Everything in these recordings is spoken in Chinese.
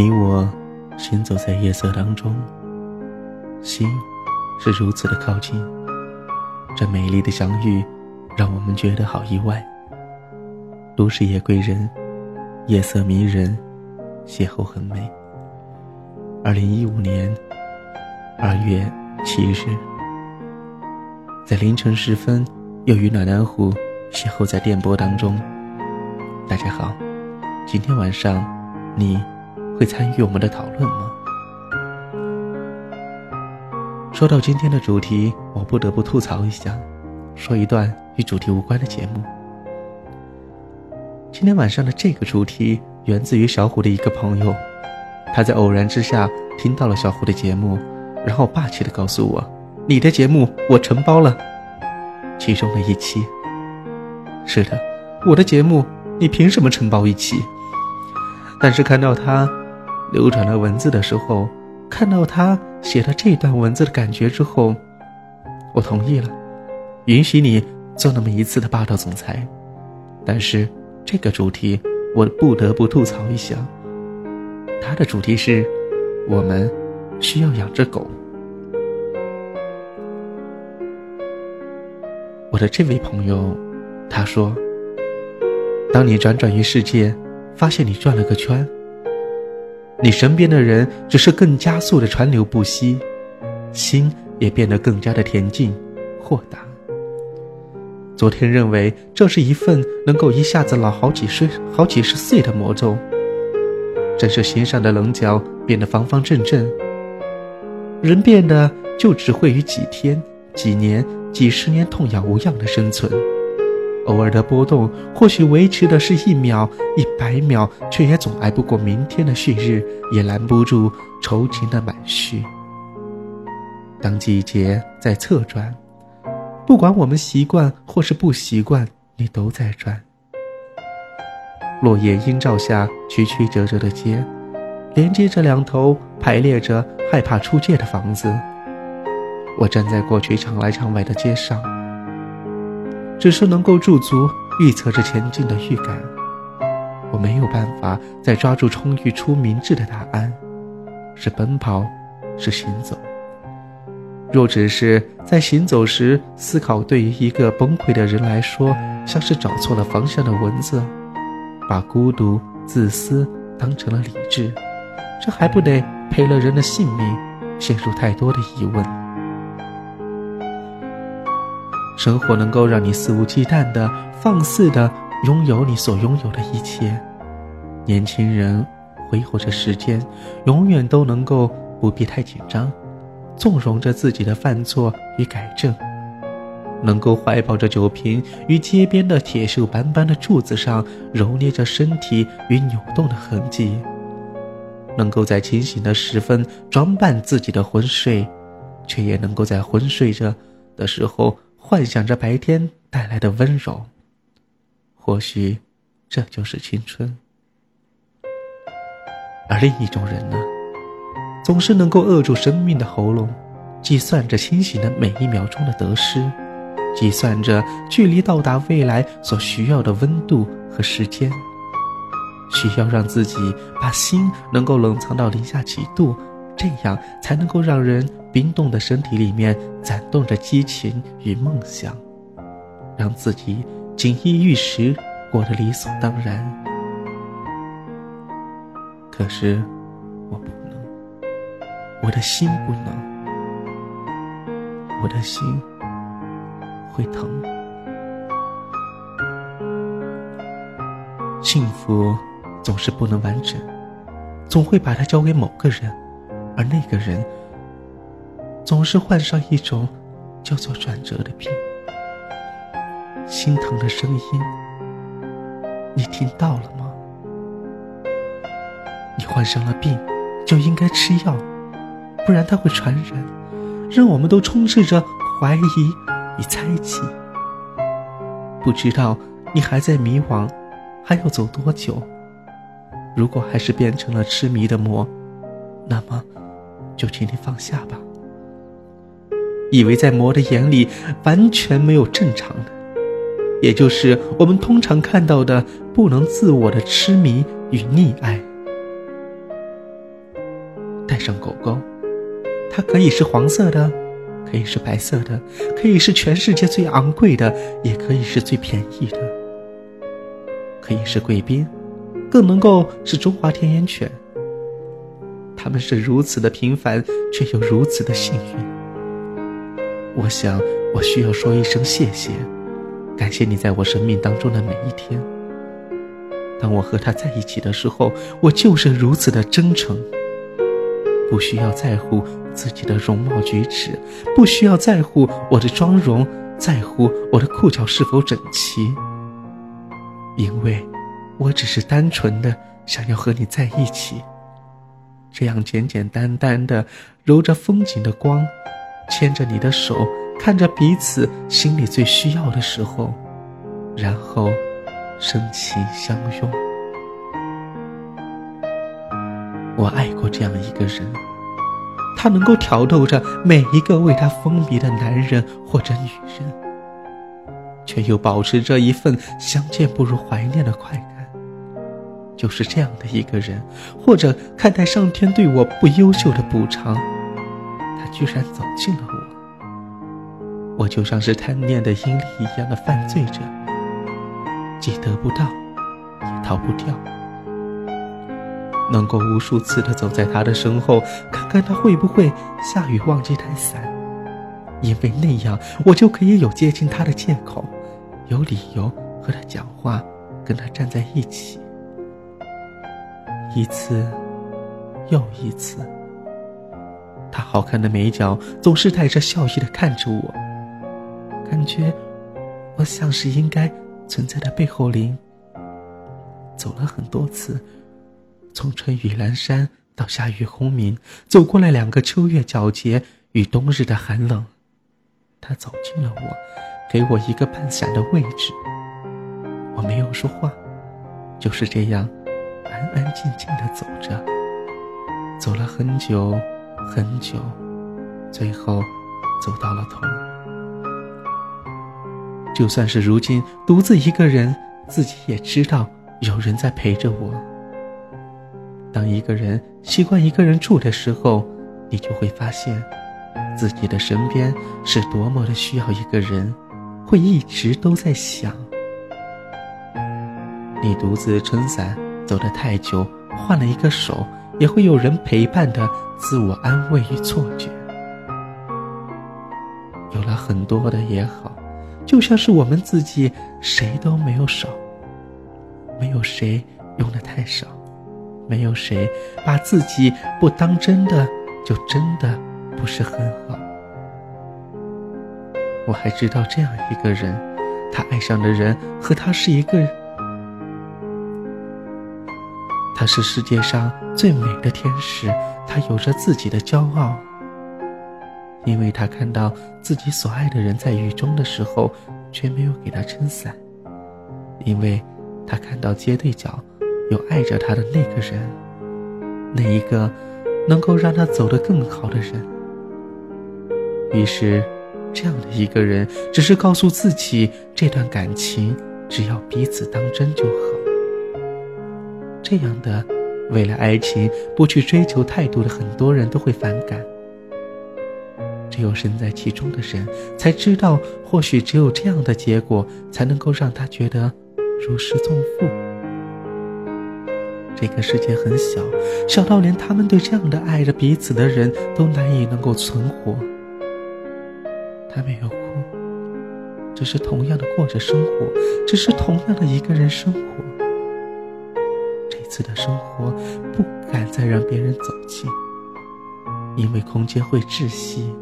你我行走在夜色当中，心是如此的靠近。这美丽的相遇，让我们觉得好意外。都市夜归人，夜色迷人，邂逅很美。二零一五年二月七日，在凌晨时分，又与暖暖虎邂逅在电波当中。大家好，今天晚上你会参与我们的讨论吗？说到今天的主题，我不得不吐槽一下，说一段与主题无关的节目。今天晚上的这个主题源自于小虎的一个朋友，他在偶然之下听到了小虎的节目，然后霸气的告诉我：“你的节目我承包了。”其中的一期。是的，我的节目你凭什么承包一期？但是看到他流转了文字的时候，看到他写的这段文字的感觉之后，我同意了，允许你做那么一次的霸道总裁，但是。这个主题，我不得不吐槽一下。它的主题是：我们需要养只狗。我的这位朋友，他说：“当你辗转于世界，发现你转了个圈，你身边的人只是更加速的川流不息，心也变得更加的恬静豁达。”昨天认为这是一份能够一下子老好几十、好几十岁的魔咒，真是心上的棱角变得方方正正。人变得就只会于几天、几年、几十年痛痒无恙的生存，偶尔的波动或许维持的是一秒、一百秒，却也总挨不过明天的旭日，也拦不住愁情的满绪。当季节在侧转。不管我们习惯或是不习惯，你都在转。落叶映照下，曲曲折折的街，连接着两头排列着害怕出界的房子。我站在过去常来常往的街上，只是能够驻足预测着前进的预感。我没有办法再抓住充裕出明智的答案，是奔跑，是行走。若只是在行走时思考，对于一个崩溃的人来说，像是找错了方向的蚊子，把孤独、自私当成了理智，这还不得赔了人的性命，陷入太多的疑问。生活能够让你肆无忌惮的、放肆的拥有你所拥有的一切，年轻人挥霍着时间，永远都能够不必太紧张。纵容着自己的犯错与改正，能够怀抱着酒瓶于街边的铁锈斑斑的柱子上揉捏着身体与扭动的痕迹，能够在清醒的时分装扮自己的昏睡，却也能够在昏睡着的时候幻想着白天带来的温柔。或许，这就是青春。而另一种人呢？总是能够扼住生命的喉咙，计算着清醒的每一秒钟的得失，计算着距离到达未来所需要的温度和时间。需要让自己把心能够冷藏到零下几度，这样才能够让人冰冻的身体里面攒动着激情与梦想，让自己锦衣玉食，过得理所当然。可是，我不能。我的心不能，我的心会疼。幸福总是不能完整，总会把它交给某个人，而那个人总是患上一种叫做转折的病。心疼的声音，你听到了吗？你患上了病，就应该吃药。不然它会传染，让我们都充斥着怀疑与猜忌。不知道你还在迷惘，还要走多久？如果还是变成了痴迷的魔，那么就请你放下吧。以为在魔的眼里完全没有正常的，也就是我们通常看到的不能自我的痴迷与溺爱。带上狗狗它可以是黄色的，可以是白色的，可以是全世界最昂贵的，也可以是最便宜的。可以是贵宾，更能够是中华田园犬。他们是如此的平凡，却又如此的幸运。我想，我需要说一声谢谢，感谢你在我生命当中的每一天。当我和他在一起的时候，我就是如此的真诚。不需要在乎自己的容貌举止，不需要在乎我的妆容，在乎我的裤脚是否整齐。因为，我只是单纯的想要和你在一起。这样简简单单的揉着风景的光，牵着你的手，看着彼此心里最需要的时候，然后深情相拥。我爱过这样一个人，他能够挑逗着每一个为他风靡的男人或者女人，却又保持着一份相见不如怀念的快。就是这样的一个人，或者看待上天对我不优秀的补偿，他居然走进了我。我就像是贪念的阴历一样的犯罪者，既得不到，也逃不掉。能够无数次的走在他的身后，看看他会不会下雨忘记带伞，因为那样我就可以有接近他的借口，有理由和他讲话，跟他站在一起。一次又一次，他好看的眉角总是带着笑意的看着我，感觉我像是应该存在的背后灵。走了很多次，从春雨阑珊到夏雨轰鸣，走过了两个秋月皎洁与冬日的寒冷，他走近了我，给我一个半伞的位置。我没有说话，就是这样。安安静静的走着，走了很久，很久，最后走到了头。就算是如今独自一个人，自己也知道有人在陪着我。当一个人习惯一个人住的时候，你就会发现，自己的身边是多么的需要一个人，会一直都在想。你独自撑伞。走得太久，换了一个手，也会有人陪伴的自我安慰与错觉。有了很多的也好，就像是我们自己谁都没有少，没有谁用的太少，没有谁把自己不当真的，就真的不是很好。我还知道这样一个人，他爱上的人和他是一个。她是世界上最美的天使，她有着自己的骄傲，因为她看到自己所爱的人在雨中的时候，却没有给他撑伞；因为她看到街对角有爱着她的那个人，那一个能够让她走得更好的人。于是，这样的一个人只是告诉自己，这段感情只要彼此当真就好。这样的，为了爱情不去追求态度的很多人都会反感。只有身在其中的人才知道，或许只有这样的结果才能够让他觉得如释重负。这个世界很小，小到连他们对这样的爱着彼此的人都难以能够存活。他没有哭，只是同样的过着生活，只是同样的一个人生活。次的生活不敢再让别人走近，因为空间会窒息。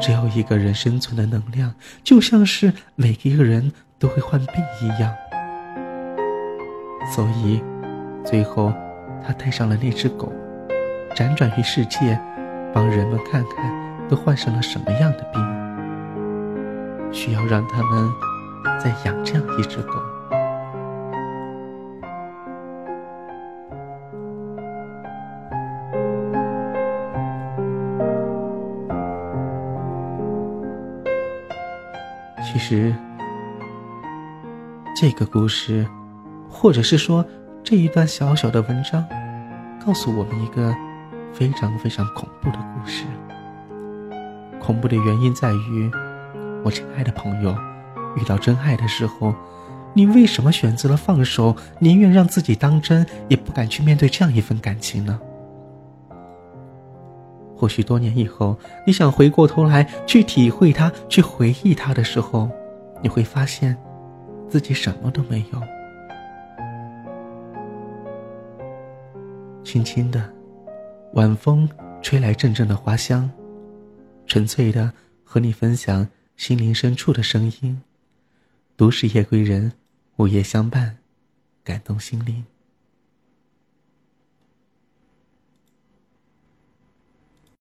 只有一个人生存的能量，就像是每一个人都会患病一样。所以，最后他带上了那只狗，辗转于世界，帮人们看看都患上了什么样的病，需要让他们再养这样一只狗。其实，这个故事，或者是说这一段小小的文章，告诉我们一个非常非常恐怖的故事。恐怖的原因在于，我亲爱的朋友，遇到真爱的时候，你为什么选择了放手，宁愿让自己当真，也不敢去面对这样一份感情呢？或许多年以后，你想回过头来去体会它，去回忆它的时候，你会发现，自己什么都没有。轻轻的，晚风吹来阵阵的花香，纯粹的和你分享心灵深处的声音。都是夜归人，午夜相伴，感动心灵。